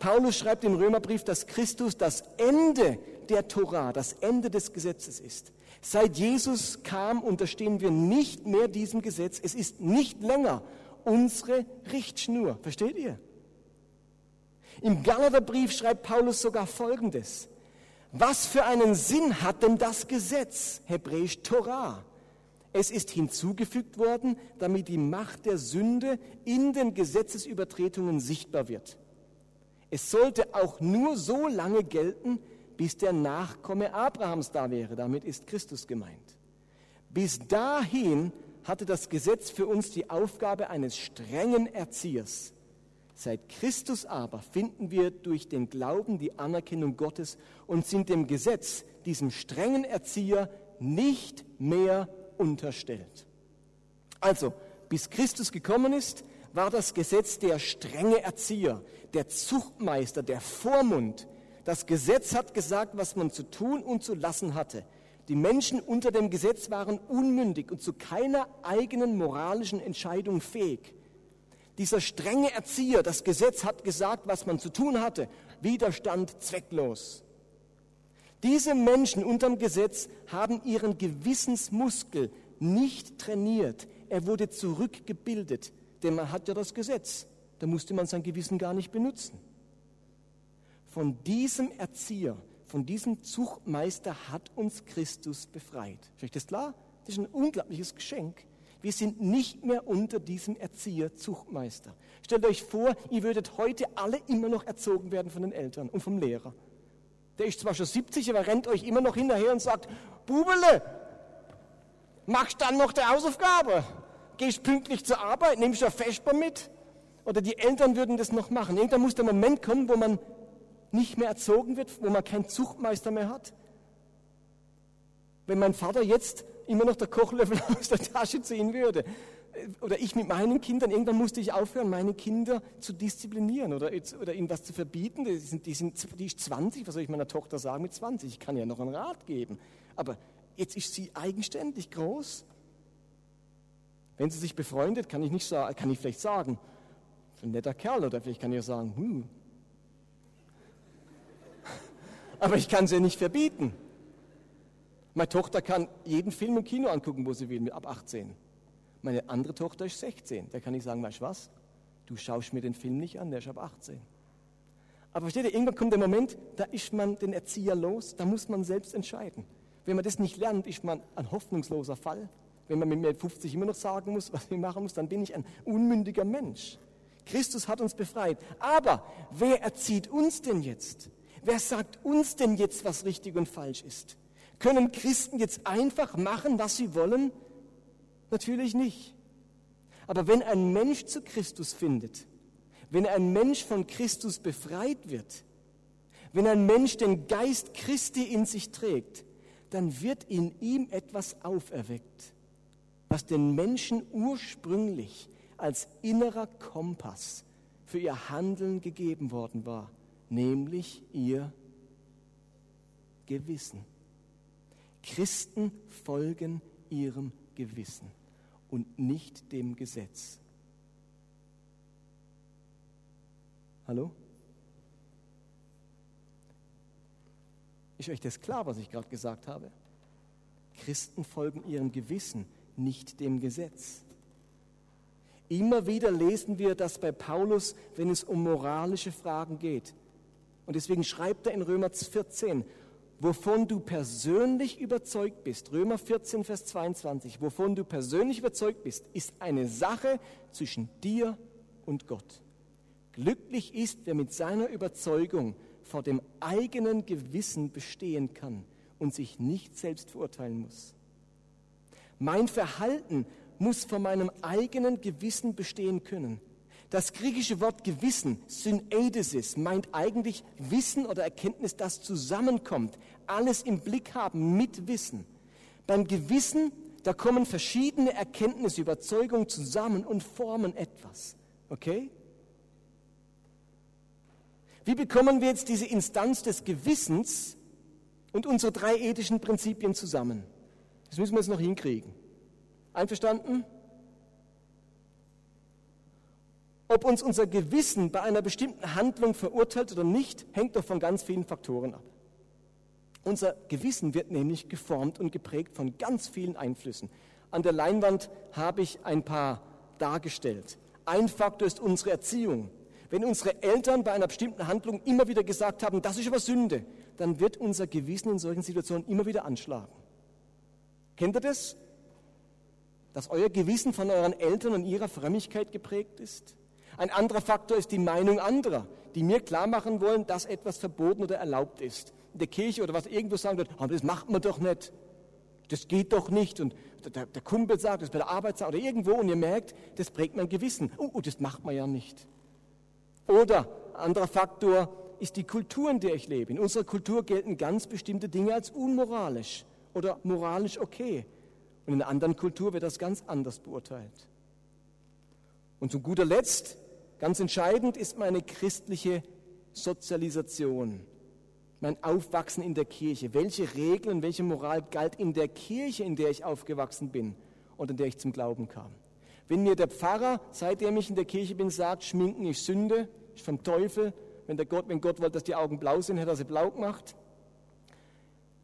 Speaker 1: Paulus schreibt im Römerbrief, dass Christus das Ende der Torah, das Ende des Gesetzes ist. Seit Jesus kam, unterstehen wir nicht mehr diesem Gesetz. Es ist nicht länger unsere Richtschnur. Versteht ihr? Im Galaterbrief schreibt Paulus sogar Folgendes. Was für einen Sinn hat denn das Gesetz? Hebräisch Torah. Es ist hinzugefügt worden, damit die Macht der Sünde in den Gesetzesübertretungen sichtbar wird. Es sollte auch nur so lange gelten, bis der Nachkomme Abrahams da wäre. Damit ist Christus gemeint. Bis dahin hatte das Gesetz für uns die Aufgabe eines strengen Erziehers. Seit Christus aber finden wir durch den Glauben die Anerkennung Gottes und sind dem Gesetz, diesem strengen Erzieher, nicht mehr unterstellt. Also, bis Christus gekommen ist, war das Gesetz der strenge Erzieher, der Zuchtmeister, der Vormund. Das Gesetz hat gesagt, was man zu tun und zu lassen hatte. Die Menschen unter dem Gesetz waren unmündig und zu keiner eigenen moralischen Entscheidung fähig. Dieser strenge Erzieher, das Gesetz hat gesagt, was man zu tun hatte. Widerstand zwecklos. Diese Menschen unterm Gesetz haben ihren Gewissensmuskel nicht trainiert. Er wurde zurückgebildet, denn man hat ja das Gesetz. Da musste man sein Gewissen gar nicht benutzen. Von diesem Erzieher, von diesem Zuchtmeister hat uns Christus befreit. Ist euch das klar? Das ist ein unglaubliches Geschenk. Wir sind nicht mehr unter diesem Erzieher, Zuchtmeister. Stellt euch vor, ihr würdet heute alle immer noch erzogen werden von den Eltern und vom Lehrer. Der ist zwar schon 70, aber rennt euch immer noch hinterher und sagt, Bubele, machst dann noch die Hausaufgabe? Gehst pünktlich zur Arbeit, nimmst du ein Vesper mit? Oder die Eltern würden das noch machen. Irgendwann muss der Moment kommen, wo man nicht mehr erzogen wird, wo man keinen Zuchtmeister mehr hat. Wenn mein Vater jetzt immer noch der Kochlöffel [LAUGHS] aus der Tasche ziehen würde, äh, oder ich mit meinen Kindern, irgendwann musste ich aufhören, meine Kinder zu disziplinieren oder, oder ihnen was zu verbieten. Die, sind, die, sind, die ist 20, was soll ich meiner Tochter sagen mit 20? Ich kann ja noch einen Rat geben. Aber jetzt ist sie eigenständig groß. Wenn sie sich befreundet, kann ich, nicht, kann ich vielleicht sagen, ein netter Kerl oder vielleicht kann ich auch sagen, hm. Aber ich kann sie nicht verbieten. Meine Tochter kann jeden Film im Kino angucken, wo sie will, ab 18. Meine andere Tochter ist 16. Da kann ich sagen, weißt du was? Du schaust mir den Film nicht an, der ist ab 18. Aber versteht ihr, irgendwann kommt der Moment, da ist man den Erzieher los, da muss man selbst entscheiden. Wenn man das nicht lernt, ist man ein hoffnungsloser Fall. Wenn man mit mir 50 immer noch sagen muss, [LAUGHS] was ich machen muss, dann bin ich ein unmündiger Mensch. Christus hat uns befreit. Aber wer erzieht uns denn jetzt? Wer sagt uns denn jetzt, was richtig und falsch ist? Können Christen jetzt einfach machen, was sie wollen? Natürlich nicht. Aber wenn ein Mensch zu Christus findet, wenn ein Mensch von Christus befreit wird, wenn ein Mensch den Geist Christi in sich trägt, dann wird in ihm etwas auferweckt, was den Menschen ursprünglich als innerer Kompass für ihr Handeln gegeben worden war, nämlich ihr Gewissen. Christen folgen ihrem Gewissen und nicht dem Gesetz. Hallo? Ist euch das klar, was ich gerade gesagt habe? Christen folgen ihrem Gewissen, nicht dem Gesetz. Immer wieder lesen wir das bei Paulus, wenn es um moralische Fragen geht. Und deswegen schreibt er in Römer 14, wovon du persönlich überzeugt bist, Römer 14, Vers 22, wovon du persönlich überzeugt bist, ist eine Sache zwischen dir und Gott. Glücklich ist, wer mit seiner Überzeugung vor dem eigenen Gewissen bestehen kann und sich nicht selbst verurteilen muss. Mein Verhalten muss vor meinem eigenen Gewissen bestehen können. Das griechische Wort Gewissen, Syneidesis, meint eigentlich Wissen oder Erkenntnis, das zusammenkommt. Alles im Blick haben mit Wissen. Beim Gewissen, da kommen verschiedene Erkenntnisse, Überzeugungen zusammen und formen etwas. Okay? Wie bekommen wir jetzt diese Instanz des Gewissens und unsere drei ethischen Prinzipien zusammen? Das müssen wir jetzt noch hinkriegen. Einverstanden? Ob uns unser Gewissen bei einer bestimmten Handlung verurteilt oder nicht, hängt doch von ganz vielen Faktoren ab. Unser Gewissen wird nämlich geformt und geprägt von ganz vielen Einflüssen. An der Leinwand habe ich ein paar dargestellt. Ein Faktor ist unsere Erziehung. Wenn unsere Eltern bei einer bestimmten Handlung immer wieder gesagt haben, das ist aber Sünde, dann wird unser Gewissen in solchen Situationen immer wieder anschlagen. Kennt ihr das? Dass euer Gewissen von euren Eltern und ihrer Frömmigkeit geprägt ist? Ein anderer Faktor ist die Meinung anderer, die mir klar machen wollen, dass etwas verboten oder erlaubt ist. In der Kirche oder was irgendwo sagen wird, oh, das macht man doch nicht. Das geht doch nicht. Und der, der Kumpel sagt, das bei der Arbeit sagt, oder irgendwo und ihr merkt, das prägt mein Gewissen. Oh, oh, das macht man ja nicht. Oder anderer Faktor ist die Kultur, in der ich lebe. In unserer Kultur gelten ganz bestimmte Dinge als unmoralisch oder moralisch okay. Und in einer anderen Kultur wird das ganz anders beurteilt. Und zu guter Letzt Ganz entscheidend ist meine christliche Sozialisation, mein Aufwachsen in der Kirche. Welche Regeln, welche Moral galt in der Kirche, in der ich aufgewachsen bin und in der ich zum Glauben kam? Wenn mir der Pfarrer, seitdem ich in der Kirche bin, sagt, Schminken ist Sünde, ist vom Teufel, wenn, der Gott, wenn Gott wollte, dass die Augen blau sind, hätte er sie blau gemacht.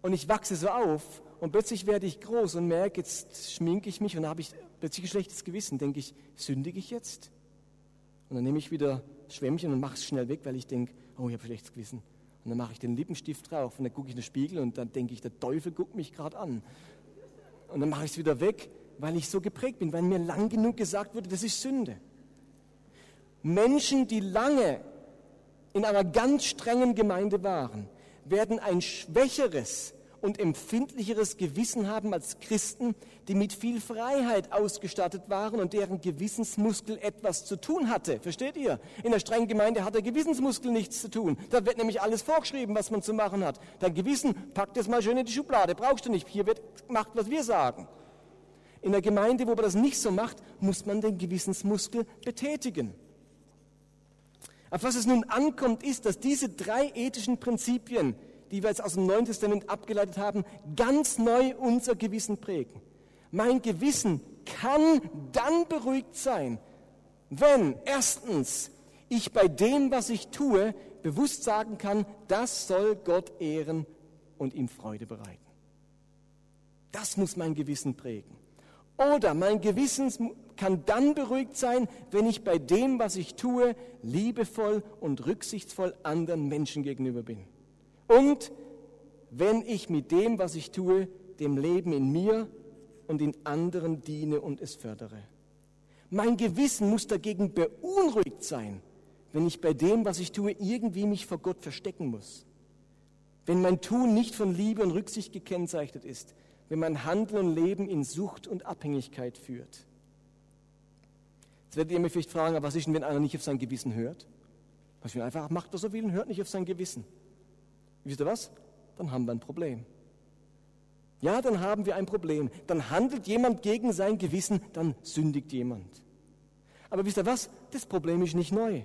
Speaker 1: Und ich wachse so auf und plötzlich werde ich groß und merke, jetzt schminke ich mich und habe ich plötzlich ein schlechtes Gewissen. Denke ich, sündige ich jetzt? Und dann nehme ich wieder Schwämmchen und mache es schnell weg, weil ich denke, oh, ich habe schlechtes Gewissen. Und dann mache ich den Lippenstift drauf und dann gucke ich in den Spiegel und dann denke ich, der Teufel guckt mich gerade an. Und dann mache ich es wieder weg, weil ich so geprägt bin, weil mir lang genug gesagt wurde, das ist Sünde. Menschen, die lange in einer ganz strengen Gemeinde waren, werden ein schwächeres und empfindlicheres Gewissen haben als Christen, die mit viel Freiheit ausgestattet waren und deren Gewissensmuskel etwas zu tun hatte. Versteht ihr? In der strengen Gemeinde hat der Gewissensmuskel nichts zu tun. Da wird nämlich alles vorgeschrieben, was man zu machen hat. Dein Gewissen, packt es mal schön in die Schublade, brauchst du nicht. Hier wird gemacht, was wir sagen. In der Gemeinde, wo man das nicht so macht, muss man den Gewissensmuskel betätigen. Auf was es nun ankommt, ist, dass diese drei ethischen Prinzipien, die wir jetzt aus dem Neuen Testament abgeleitet haben, ganz neu unser Gewissen prägen. Mein Gewissen kann dann beruhigt sein, wenn erstens ich bei dem, was ich tue, bewusst sagen kann, das soll Gott ehren und ihm Freude bereiten. Das muss mein Gewissen prägen. Oder mein Gewissen kann dann beruhigt sein, wenn ich bei dem, was ich tue, liebevoll und rücksichtsvoll anderen Menschen gegenüber bin. Und wenn ich mit dem, was ich tue, dem Leben in mir und in anderen diene und es fördere. Mein Gewissen muss dagegen beunruhigt sein, wenn ich bei dem, was ich tue, irgendwie mich vor Gott verstecken muss. Wenn mein Tun nicht von Liebe und Rücksicht gekennzeichnet ist, wenn mein Handeln und Leben in Sucht und Abhängigkeit führt. Jetzt werdet ihr mich vielleicht fragen, was ist denn, wenn einer nicht auf sein Gewissen hört? Was ich einfach macht, was er will und hört nicht auf sein Gewissen. Wisst ihr was? Dann haben wir ein Problem. Ja, dann haben wir ein Problem. Dann handelt jemand gegen sein Gewissen, dann sündigt jemand. Aber wisst ihr was? Das Problem ist nicht neu.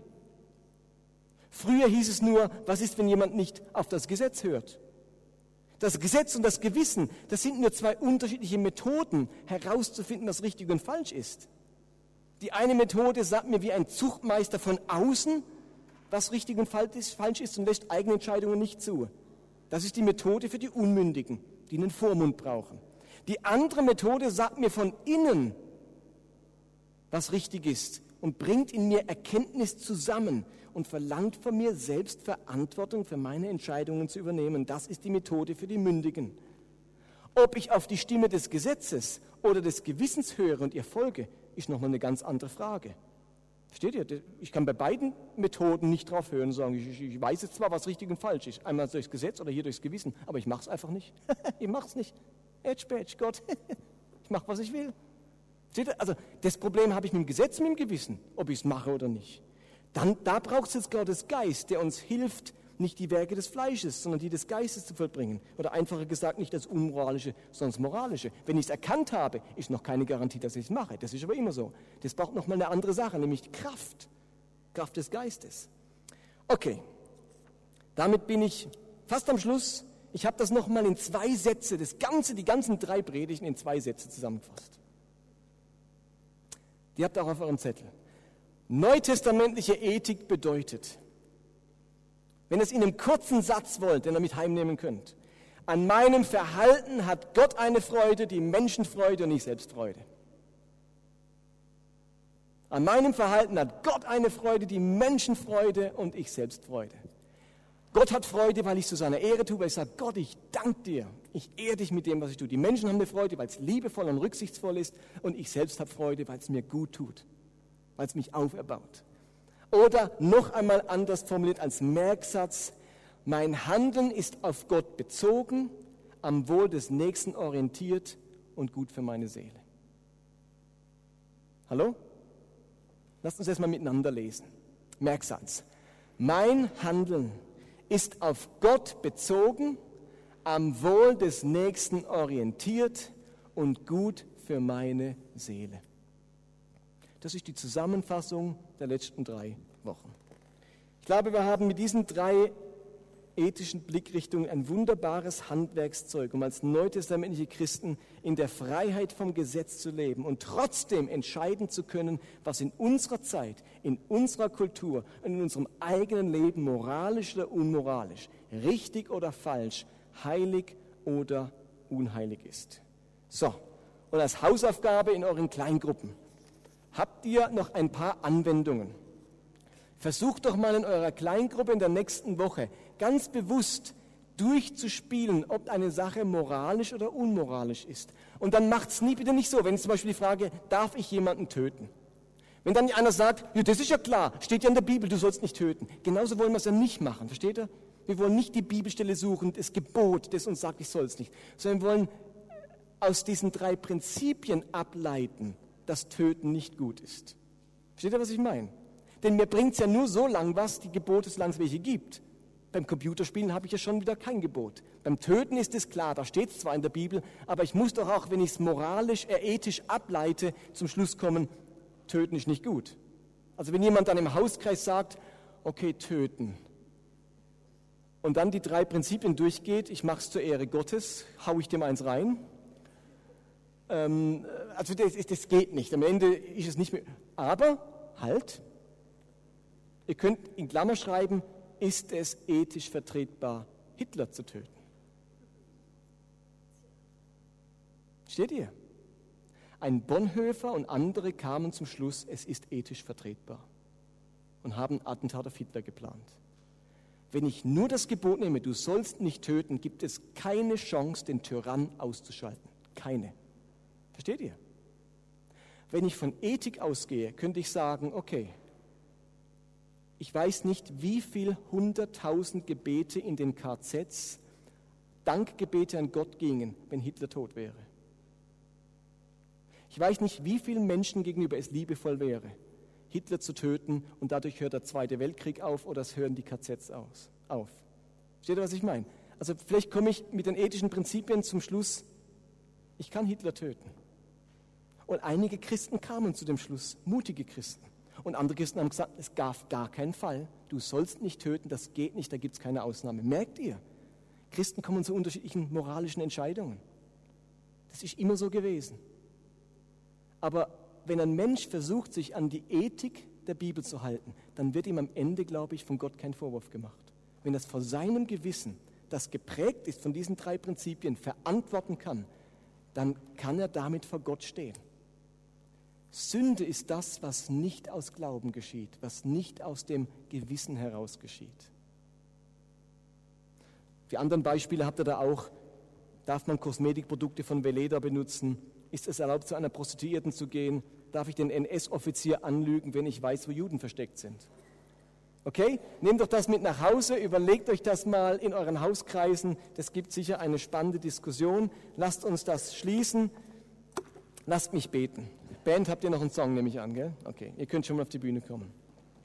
Speaker 1: Früher hieß es nur, was ist, wenn jemand nicht auf das Gesetz hört? Das Gesetz und das Gewissen, das sind nur zwei unterschiedliche Methoden, herauszufinden, was richtig und falsch ist. Die eine Methode sagt mir wie ein Zuchtmeister von außen, was richtig und falsch ist und lässt eigene Entscheidungen nicht zu. Das ist die Methode für die Unmündigen, die einen Vormund brauchen. Die andere Methode sagt mir von innen, was richtig ist und bringt in mir Erkenntnis zusammen und verlangt von mir selbst Verantwortung für meine Entscheidungen zu übernehmen. Das ist die Methode für die Mündigen. Ob ich auf die Stimme des Gesetzes oder des Gewissens höre und ihr folge, ist nochmal eine ganz andere Frage. Versteht ihr? Ich kann bei beiden Methoden nicht drauf hören und sagen, ich, ich, weiß jetzt zwar, was richtig und falsch ist, einmal durchs Gesetz oder hier durchs Gewissen, aber ich mache es einfach nicht. [LAUGHS] ich mache es nicht. Edge, badge, Gott. [LAUGHS] ich mache, was ich will. Seht ihr? Also das Problem habe ich mit dem Gesetz mit dem Gewissen, ob ich es mache oder nicht. Dann, da braucht es jetzt Gottes Geist, der uns hilft, nicht die Werke des Fleisches, sondern die des Geistes zu vollbringen. Oder einfacher gesagt, nicht das Unmoralische, sondern das Moralische. Wenn ich es erkannt habe, ist noch keine Garantie, dass ich es mache. Das ist aber immer so. Das braucht nochmal eine andere Sache, nämlich die Kraft. Kraft des Geistes. Okay, damit bin ich fast am Schluss. Ich habe das nochmal in zwei Sätze, das Ganze, die ganzen drei Predigten in zwei Sätze zusammengefasst. Die habt ihr auch auf eurem Zettel. Neutestamentliche Ethik bedeutet, wenn ihr es in einem kurzen Satz wollt, den ihr mit heimnehmen könnt, an meinem Verhalten hat Gott eine Freude, die Menschenfreude und ich selbst Freude. An meinem Verhalten hat Gott eine Freude, die Menschenfreude und ich selbst Freude. Gott hat Freude, weil ich zu seiner Ehre tue, weil ich sage, Gott, ich danke dir. Ich ehre dich mit dem, was ich tue. Die Menschen haben eine Freude, weil es liebevoll und rücksichtsvoll ist und ich selbst habe Freude, weil es mir gut tut weil es mich auferbaut. Oder noch einmal anders formuliert als Merksatz, mein Handeln ist auf Gott bezogen, am Wohl des Nächsten orientiert und gut für meine Seele. Hallo? Lasst uns erstmal miteinander lesen. Merksatz. Mein Handeln ist auf Gott bezogen, am Wohl des Nächsten orientiert und gut für meine Seele. Das ist die Zusammenfassung der letzten drei Wochen. Ich glaube, wir haben mit diesen drei ethischen Blickrichtungen ein wunderbares Handwerkszeug, um als neutestamentliche Christen in der Freiheit vom Gesetz zu leben und trotzdem entscheiden zu können, was in unserer Zeit, in unserer Kultur und in unserem eigenen Leben moralisch oder unmoralisch, richtig oder falsch, heilig oder unheilig ist. So, und als Hausaufgabe in euren Kleingruppen habt ihr noch ein paar Anwendungen. Versucht doch mal in eurer Kleingruppe in der nächsten Woche ganz bewusst durchzuspielen, ob eine Sache moralisch oder unmoralisch ist. Und dann macht es nie bitte nicht so, wenn zum Beispiel die Frage, darf ich jemanden töten? Wenn dann einer sagt, ja, das ist ja klar, steht ja in der Bibel, du sollst nicht töten. Genauso wollen wir es ja nicht machen, versteht ihr? Wir wollen nicht die Bibelstelle suchen, das Gebot, das uns sagt, ich soll es nicht, sondern wir wollen aus diesen drei Prinzipien ableiten, dass Töten nicht gut ist. Versteht ihr, was ich meine? Denn mir bringt es ja nur so lang was, die Gebote, solange es welche gibt. Beim Computerspielen habe ich ja schon wieder kein Gebot. Beim Töten ist es klar, da steht es zwar in der Bibel, aber ich muss doch auch, wenn ich es moralisch, äh, ethisch ableite, zum Schluss kommen, töten ist nicht gut. Also wenn jemand dann im Hauskreis sagt, okay, töten, und dann die drei Prinzipien durchgeht, ich mache es zur Ehre Gottes, hau ich dem eins rein. Ähm, also das, das geht nicht, am Ende ist es nicht mehr. Aber halt, ihr könnt in Klammer schreiben, ist es ethisch vertretbar, Hitler zu töten? Steht ihr? Ein Bonhoeffer und andere kamen zum Schluss, es ist ethisch vertretbar und haben Attentat auf Hitler geplant. Wenn ich nur das Gebot nehme, du sollst nicht töten, gibt es keine Chance, den Tyrann auszuschalten. Keine. Versteht ihr? Wenn ich von Ethik ausgehe, könnte ich sagen, okay, ich weiß nicht, wie viel hunderttausend Gebete in den KZs Dankgebete an Gott gingen, wenn Hitler tot wäre. Ich weiß nicht, wie vielen Menschen gegenüber es liebevoll wäre, Hitler zu töten und dadurch hört der Zweite Weltkrieg auf oder es hören die KZs aus, auf. Versteht ihr, was ich meine? Also vielleicht komme ich mit den ethischen Prinzipien zum Schluss, ich kann Hitler töten. Und einige Christen kamen zu dem Schluss, mutige Christen. Und andere Christen haben gesagt, es gab gar keinen Fall. Du sollst nicht töten, das geht nicht, da gibt es keine Ausnahme. Merkt ihr? Christen kommen zu unterschiedlichen moralischen Entscheidungen. Das ist immer so gewesen. Aber wenn ein Mensch versucht, sich an die Ethik der Bibel zu halten, dann wird ihm am Ende, glaube ich, von Gott kein Vorwurf gemacht. Wenn es vor seinem Gewissen, das geprägt ist von diesen drei Prinzipien, verantworten kann, dann kann er damit vor Gott stehen. Sünde ist das, was nicht aus Glauben geschieht, was nicht aus dem Gewissen heraus geschieht. Die anderen Beispiele habt ihr da auch. Darf man Kosmetikprodukte von Veleda benutzen? Ist es erlaubt, zu einer Prostituierten zu gehen? Darf ich den NS-Offizier anlügen, wenn ich weiß, wo Juden versteckt sind? Okay? Nehmt doch das mit nach Hause, überlegt euch das mal in euren Hauskreisen. Das gibt sicher eine spannende Diskussion. Lasst uns das schließen. Lasst mich beten. Band, habt ihr noch einen Song, nehme ich an, gell? Okay, ihr könnt schon mal auf die Bühne kommen.